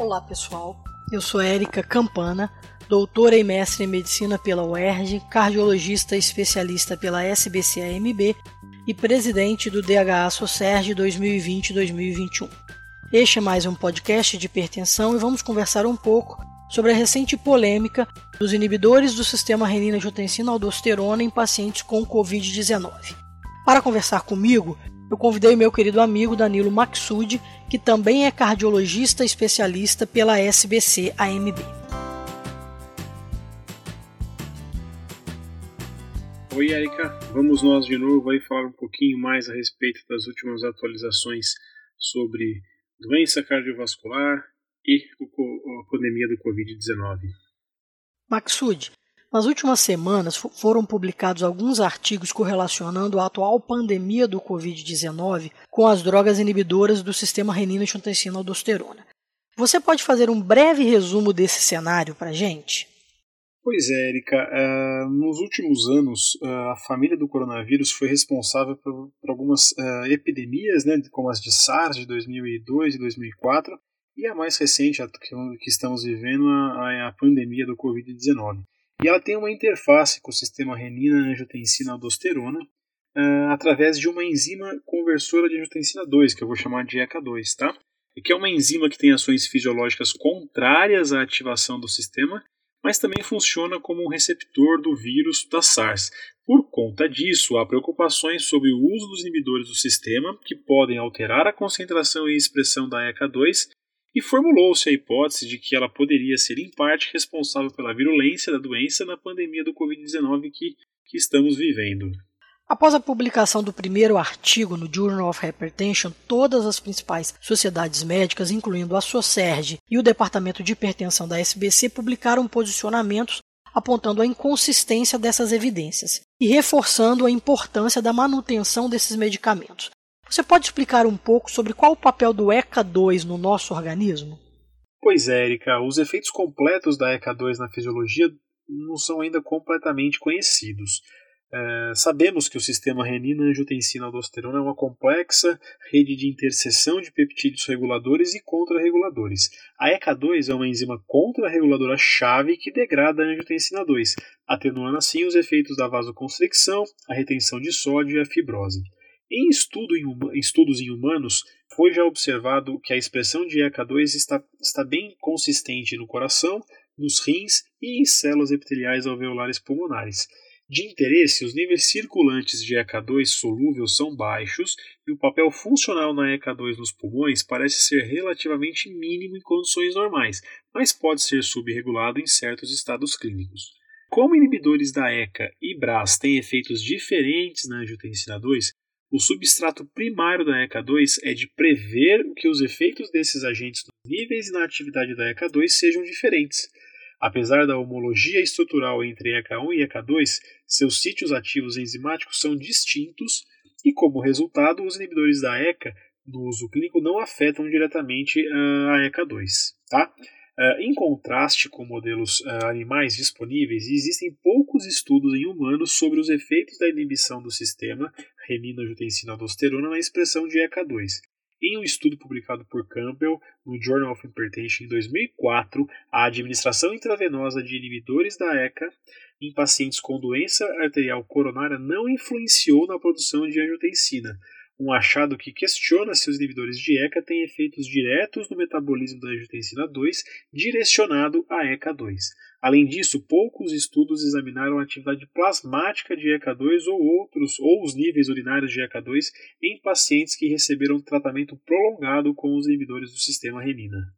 Olá pessoal, eu sou Érica Campana, doutora e mestre em medicina pela UERJ, cardiologista especialista pela SBCAMB e presidente do DHA Socerge 2020-2021. Este é mais um podcast de hipertensão e vamos conversar um pouco sobre a recente polêmica dos inibidores do sistema renina-angiotensina-aldosterona em pacientes com Covid-19. Para conversar comigo, eu convidei meu querido amigo Danilo Maxud, que também é cardiologista especialista pela SBC AMB. Oi, Erika. Vamos nós de novo aí falar um pouquinho mais a respeito das últimas atualizações sobre doença cardiovascular e a pandemia do Covid-19. Maxud, nas últimas semanas foram publicados alguns artigos correlacionando a atual pandemia do Covid-19 com as drogas inibidoras do sistema renina-angiotensina-aldosterona. Você pode fazer um breve resumo desse cenário para a gente? Pois é, Erika. Uh, nos últimos anos, uh, a família do coronavírus foi responsável por, por algumas uh, epidemias, né, como as de SARS de 2002 e 2004, e a mais recente, a que, estamos vivendo, a, a pandemia do Covid-19. E ela tem uma interface com o sistema renina-angiotensina-aldosterona uh, através de uma enzima conversora de angiotensina 2, que eu vou chamar de ECA2, tá? E que é uma enzima que tem ações fisiológicas contrárias à ativação do sistema, mas também funciona como um receptor do vírus da SARS. Por conta disso, há preocupações sobre o uso dos inibidores do sistema, que podem alterar a concentração e expressão da ECA2 e formulou-se a hipótese de que ela poderia ser, em parte, responsável pela virulência da doença na pandemia do Covid-19 que, que estamos vivendo. Após a publicação do primeiro artigo no Journal of Hypertension, todas as principais sociedades médicas, incluindo a SOCERG e o Departamento de Hipertensão da SBC, publicaram posicionamentos apontando a inconsistência dessas evidências e reforçando a importância da manutenção desses medicamentos. Você pode explicar um pouco sobre qual o papel do ECA2 no nosso organismo? Pois é, Erika, os efeitos completos da ECA2 na fisiologia não são ainda completamente conhecidos. É, sabemos que o sistema renina-angiotensina-aldosterona é uma complexa rede de interseção de peptídeos reguladores e contrarreguladores. A ECA2 é uma enzima contrarreguladora-chave que degrada a angiotensina 2, atenuando assim os efeitos da vasoconstricção, a retenção de sódio e a fibrose. Em, estudo em, estudos em humanos, foi já observado que a expressão de ECA2 está, está bem consistente no coração, nos rins e em células epiteliais alveolares pulmonares. De interesse, os níveis circulantes de ECA2 solúvel são baixos e o papel funcional na ECA2 nos pulmões parece ser relativamente mínimo em condições normais, mas pode ser subregulado em certos estados clínicos. Como inibidores da ECA e BRAS têm efeitos diferentes na angiotensina 2, o substrato primário da ECA2 é de prever que os efeitos desses agentes nos níveis e na atividade da ECA2 sejam diferentes. Apesar da homologia estrutural entre ECA1 e ECA2, seus sítios ativos enzimáticos são distintos e, como resultado, os inibidores da ECA no uso clínico não afetam diretamente uh, a ECA2. Tá? Uh, em contraste com modelos uh, animais disponíveis, existem poucos estudos em humanos sobre os efeitos da inibição do sistema renina-angiotensina-aldosterona na expressão de ECA2. Em um estudo publicado por Campbell no Journal of Hypertension em 2004, a administração intravenosa de inibidores da ECA em pacientes com doença arterial coronária não influenciou na produção de angiotensina, um achado que questiona se os inibidores de ECA têm efeitos diretos no metabolismo da angiotensina 2 direcionado à ECA2. Além disso, poucos estudos examinaram a atividade plasmática de ECA2 ou outros ou os níveis urinários de ECA2 em pacientes que receberam tratamento prolongado com os inibidores do sistema renina.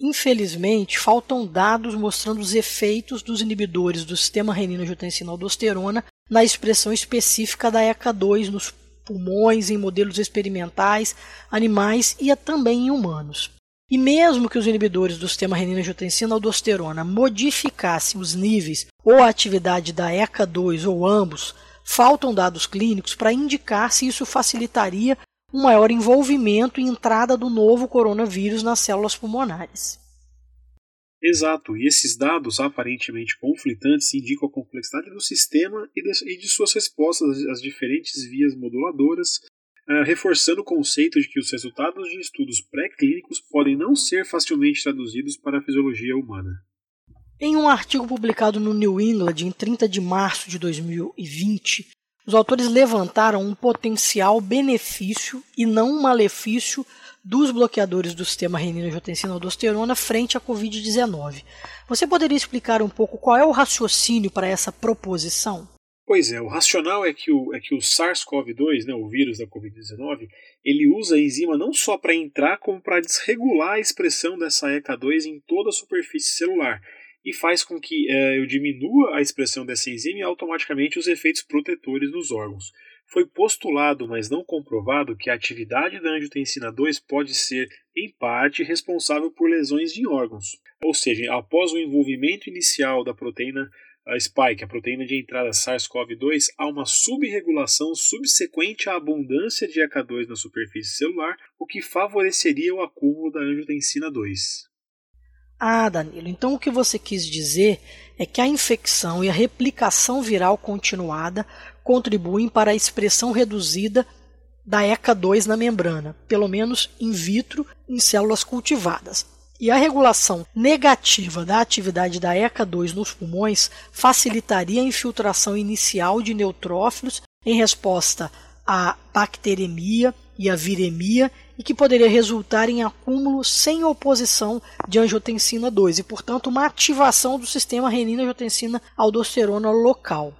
Infelizmente, faltam dados mostrando os efeitos dos inibidores do sistema renina-angiotensina-aldosterona na expressão específica da ECA2 nos pulmões em modelos experimentais, animais e também em humanos. E mesmo que os inibidores do sistema renina-angiotensina-aldosterona modificassem os níveis ou a atividade da ECA2 ou ambos, faltam dados clínicos para indicar se isso facilitaria um maior envolvimento e entrada do novo coronavírus nas células pulmonares. Exato, e esses dados aparentemente conflitantes indicam a complexidade do sistema e de, suas respostas às diferentes vias moduladoras, uh, reforçando o conceito de que os resultados de estudos pré-clínicos podem não ser facilmente traduzidos para a fisiologia humana. Em um artigo publicado no New England em 30 de março de 2020, os autores levantaram um potencial benefício e não um malefício dos bloqueadores do sistema renina-angiotensina-aldosterona frente à Covid-19. Você poderia explicar um pouco qual é o raciocínio para essa proposição? Pois é, o racional é que o, é que o SARS-CoV-2, né, o vírus da Covid-19, ele usa a enzima não só para entrar, como para desregular a expressão dessa ECA2 em toda a superfície celular e faz com que é, eu diminua a expressão dessa enzima e automaticamente os efeitos protetores nos órgãos. Foi postulado, mas não comprovado, que a atividade da angiotensina 2 pode ser, em parte, responsável por lesões em órgãos. Ou seja, após o envolvimento inicial da proteína a spike, a proteína de entrada SARS-CoV-2, há uma subregulação subsequente à abundância de ECA2 na superfície celular, o que favoreceria o acúmulo da angiotensina 2. Ah, Danilo, então o que você quis dizer é que a infecção e a replicação viral continuada contribuem para a expressão reduzida da ECA2 na membrana, pelo menos in vitro em células cultivadas. E a regulação negativa da atividade da ECA2 nos pulmões facilitaria a infiltração inicial de neutrófilos em resposta à bacteremia e à viremia e que poderia resultar em acúmulo sem oposição de angiotensina 2 e, portanto, uma ativação do sistema renina-angiotensina-aldosterona local.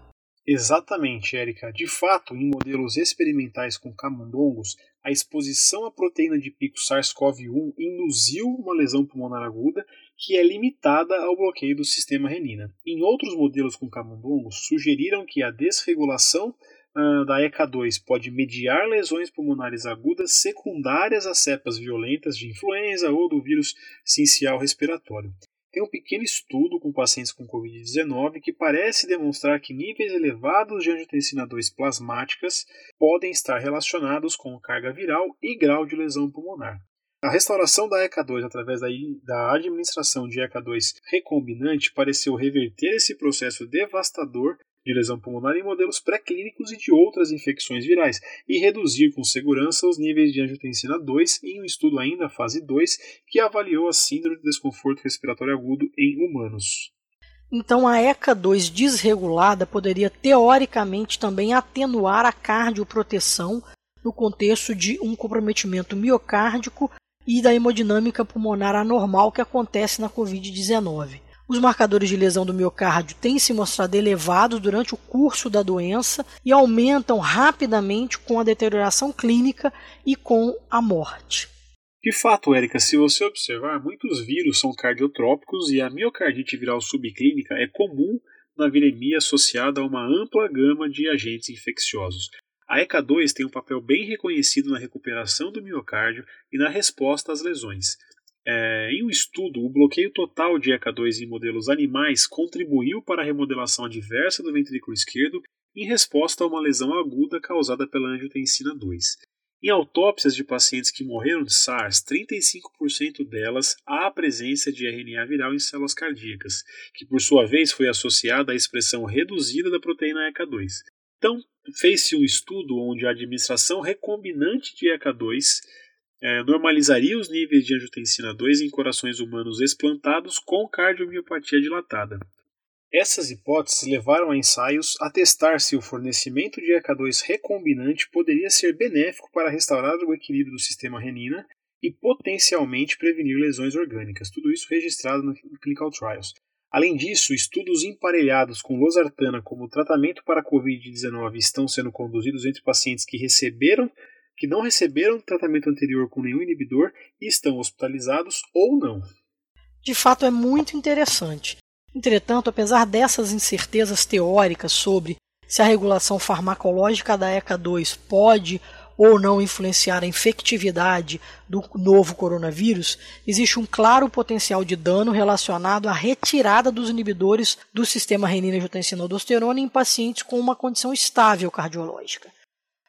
Exatamente, Érica. De fato, em modelos experimentais com camundongos, a exposição à proteína de pico SARS-CoV-1 induziu uma lesão pulmonar aguda que é limitada ao bloqueio do sistema renina. Em outros modelos com camundongos, sugeriram que a desregulação uh, da ECA2 pode mediar lesões pulmonares agudas secundárias a cepas violentas de influenza ou do vírus sincial respiratório. Tem um pequeno estudo com pacientes com Covid-19 que parece demonstrar que níveis elevados de angiotensina 2 plasmáticas podem estar relacionados com carga viral e grau de lesão pulmonar. A restauração da ECA2 através da, administração de ECA2 recombinante pareceu reverter esse processo devastador de lesão pulmonar em modelos pré-clínicos e de outras infecções virais, e reduzir com segurança os níveis de angiotensina 2 em um estudo ainda fase 2 que avaliou a síndrome de desconforto respiratório agudo em humanos. Então a ECA2 desregulada poderia teoricamente também atenuar a cardioproteção no contexto de um comprometimento miocárdico e da hemodinâmica pulmonar anormal que acontece na COVID-19. Os marcadores de lesão do miocárdio têm se mostrado elevados durante o curso da doença e aumentam rapidamente com a deterioração clínica e com a morte. De fato, Érica, se você observar, muitos vírus são cardiotrópicos e a miocardite viral subclínica é comum na viremia associada a uma ampla gama de agentes infecciosos. A ECA2 tem um papel bem reconhecido na recuperação do miocárdio e na resposta às lesões. É, em um estudo, o bloqueio total de ECA2 em modelos animais contribuiu para a remodelação adversa do ventrículo esquerdo em resposta a uma lesão aguda causada pela angiotensina 2. Em autópsias de pacientes que morreram de SARS, 35% delas há presença de RNA viral em células cardíacas, que por sua vez foi associada à expressão reduzida da proteína ECA2. Então, fez-se um estudo onde a administração recombinante de ECA2 é, normalizaria os níveis de angiotensina 2 em corações humanos explantados com cardiomiopatia dilatada. Essas hipóteses levaram a ensaios a testar se o fornecimento de ECA2 recombinante poderia ser benéfico para restaurar o equilíbrio do sistema renina e potencialmente prevenir lesões orgânicas, tudo isso registrado no Clinical Trials. Além disso, estudos emparelhados com losartana como tratamento para a Covid-19 estão sendo conduzidos entre pacientes que receberam que não receberam tratamento anterior com nenhum inibidor e estão hospitalizados ou não. De fato, é muito interessante. Entretanto, apesar dessas incertezas teóricas sobre se a regulação farmacológica da ECA2 pode ou não influenciar a infectividade do novo coronavírus, existe um claro potencial de dano relacionado à retirada dos inibidores do sistema renina-angiotensina-aldosterona em pacientes com uma condição estável cardiológica.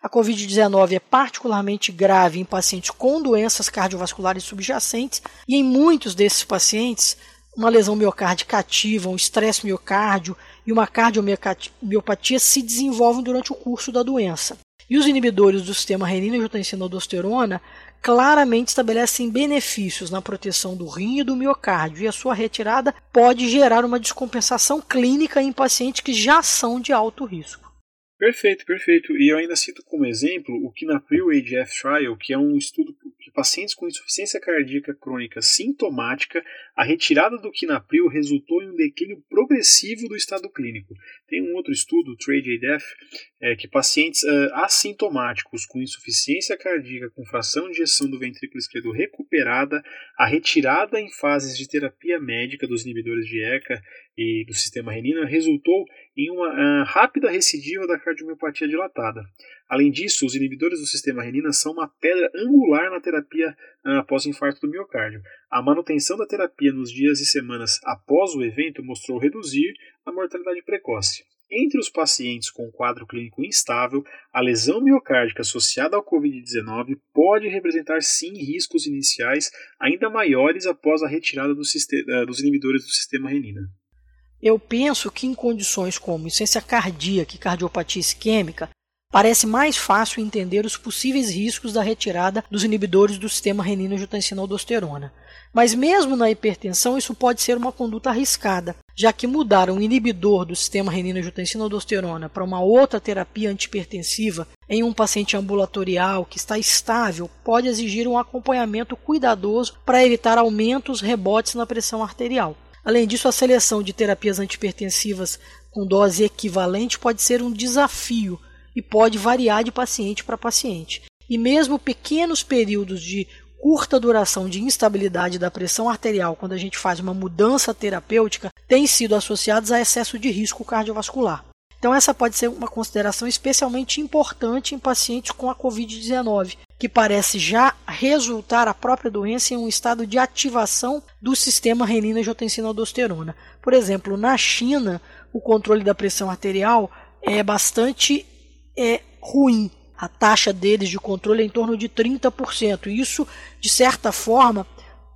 A Covid-19 é particularmente grave em pacientes com doenças cardiovasculares subjacentes e em muitos desses pacientes uma lesão miocárdica ativa, um estresse miocárdio e uma cardiomiopatia se desenvolvem durante o curso da doença. E os inibidores do sistema renina-angiotensina-aldosterona claramente estabelecem benefícios na proteção do rim e do miocárdio, e a sua retirada pode gerar uma descompensação clínica em pacientes que já são de alto risco. Perfeito, perfeito. E eu ainda cito como exemplo o Kinapril AGF Trial, que é um estudo que pacientes com insuficiência cardíaca crônica sintomática, a retirada do Kinapril resultou em um declínio progressivo do estado clínico. Tem um outro estudo, o TRADE-ADF, é, que pacientes uh, assintomáticos com insuficiência cardíaca com fração de ejeção do ventrículo esquerdo recuperada, a retirada em fases de terapia médica dos inibidores de ECA e do sistema renina resultou em uma uh, rápida recidiva da cardiomiopatia dilatada. Além disso, os inibidores do sistema renina são uma pedra angular na terapia uh, após infarto do miocárdio. A manutenção da terapia nos dias e semanas após o evento mostrou reduzir a mortalidade precoce. Entre os pacientes com quadro clínico instável, a lesão miocárdica associada ao Covid-19 pode representar sim riscos iniciais ainda maiores após a retirada do dos inibidores do sistema renina. Eu penso que em condições como insuficiência cardíaca e cardiopatia isquêmica, parece mais fácil entender os possíveis riscos da retirada dos inibidores do sistema renina-angiotensina-aldosterona. Mas mesmo na hipertensão, isso pode ser uma conduta arriscada, já que mudar um inibidor do sistema renina-angiotensina-aldosterona para uma outra terapia antipertensiva em um paciente ambulatorial que está estável pode exigir um acompanhamento cuidadoso para evitar aumentos, rebotes na pressão arterial. Além disso, a seleção de terapias antipertensivas com dose equivalente pode ser um desafio e pode variar de paciente para paciente. E mesmo pequenos períodos de curta duração de instabilidade da pressão arterial quando a gente faz uma mudança terapêutica têm sido associados a excesso de risco cardiovascular. Então, essa pode ser uma consideração especialmente importante em pacientes com a Covid-19, que parece já resultar a própria doença em um estado de ativação do sistema renina-angiotensina-aldosterona. Por exemplo, na China, o controle da pressão arterial é bastante é, ruim. A taxa deles de controle é em torno de 30%. Isso, de certa forma,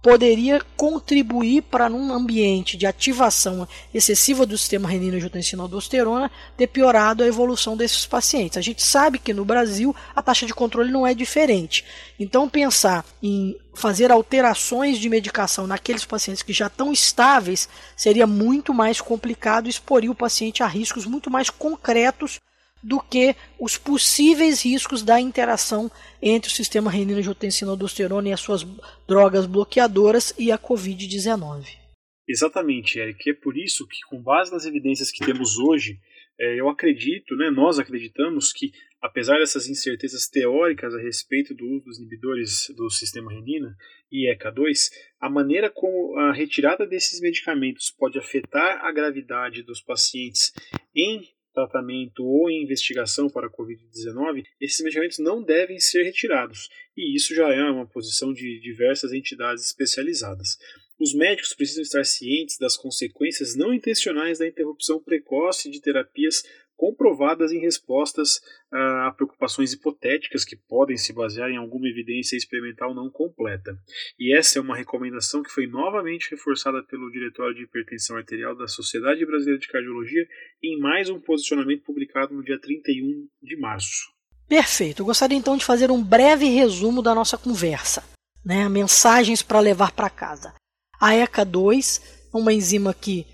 poderia contribuir para, num ambiente de ativação excessiva do sistema renina-angiotensina-aldosterona, ter piorado a evolução desses pacientes. A gente sabe que no Brasil a taxa de controle não é diferente. Então, pensar em fazer alterações de medicação naqueles pacientes que já estão estáveis seria muito mais complicado e exporia o paciente a riscos muito mais concretos do que os possíveis riscos da interação entre o sistema renina-angiotensina-aldosterona e as suas drogas bloqueadoras e a COVID-19. Exatamente, Eric. É por isso que, com base nas evidências que temos hoje, é, eu acredito, né, nós acreditamos que, apesar dessas incertezas teóricas a respeito do uso dos inibidores do sistema renina e ECA2, a maneira como a retirada desses medicamentos pode afetar a gravidade dos pacientes em tratamento ou em investigação para a Covid-19, esses medicamentos não devem ser retirados, e isso já é uma posição de diversas entidades especializadas. Os médicos precisam estar cientes das consequências não intencionais da interrupção precoce de terapias comprovadas em respostas a preocupações hipotéticas que podem se basear em alguma evidência experimental não completa. E essa é uma recomendação que foi novamente reforçada pelo Diretório de Hipertensão Arterial da Sociedade Brasileira de Cardiologia em mais um posicionamento publicado no dia 31 de março. Perfeito. Eu gostaria então de fazer um breve resumo da nossa conversa. Né? Mensagens para levar para casa. A ECA2 é uma enzima que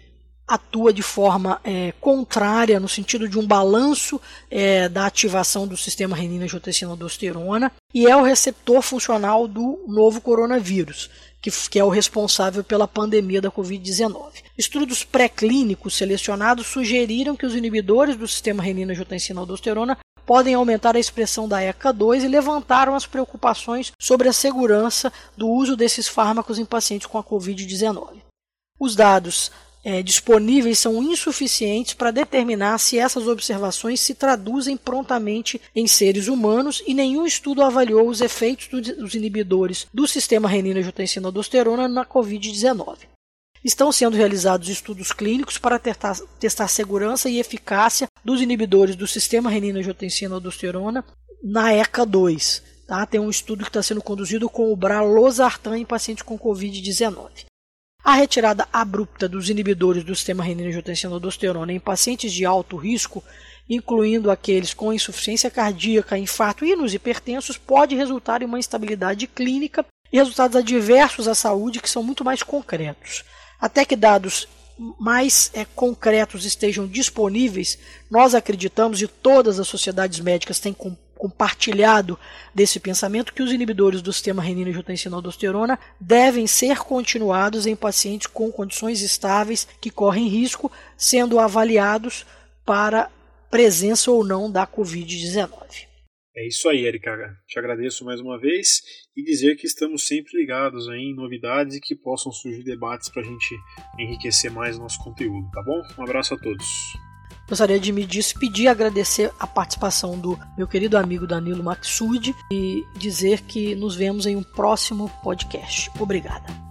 atua de forma é, contrária, no sentido de um balanço é, da ativação do sistema renina-angiotensina-aldosterona, e é o receptor funcional do novo coronavírus, que, que é o responsável pela pandemia da Covid-19. Estudos pré-clínicos selecionados sugeriram que os inibidores do sistema renina-angiotensina-aldosterona podem aumentar a expressão da ECA2 e levantaram as preocupações sobre a segurança do uso desses fármacos em pacientes com a Covid-19. Os dados é, disponíveis são insuficientes para determinar se essas observações se traduzem prontamente em seres humanos e nenhum estudo avaliou os efeitos dos inibidores do sistema renina-angiotensina-aldosterona na COVID-19. Estão sendo realizados estudos clínicos para testar, testar segurança e eficácia dos inibidores do sistema renina-angiotensina-aldosterona na ECA2. Tá? Tem um estudo que está sendo conduzido com o Bralosartan em pacientes com Covid-19. A retirada abrupta dos inibidores do sistema renina-angiotensina-aldosterona em pacientes de alto risco incluindo aqueles com insuficiência cardíaca, infarto e nos hipertensos, pode resultar em uma instabilidade clínica e resultados adversos à saúde que são muito mais concretos. Até que dados mais é, concretos estejam disponíveis, nós acreditamos e todas as sociedades médicas têm compartilhado desse pensamento que os inibidores do sistema renina-angiotensina-aldosterona devem ser continuados em pacientes com condições estáveis que correm risco, sendo avaliados para presença ou não da Covid-19. É isso aí, Erika. Te agradeço mais uma vez e dizer que estamos sempre ligados em novidades e que possam surgir debates para a gente enriquecer mais o nosso conteúdo, tá bom? Um abraço a todos. Gostaria de me despedir, agradecer a participação do meu querido amigo Danilo Maxud e dizer que nos vemos em um próximo podcast. Obrigada.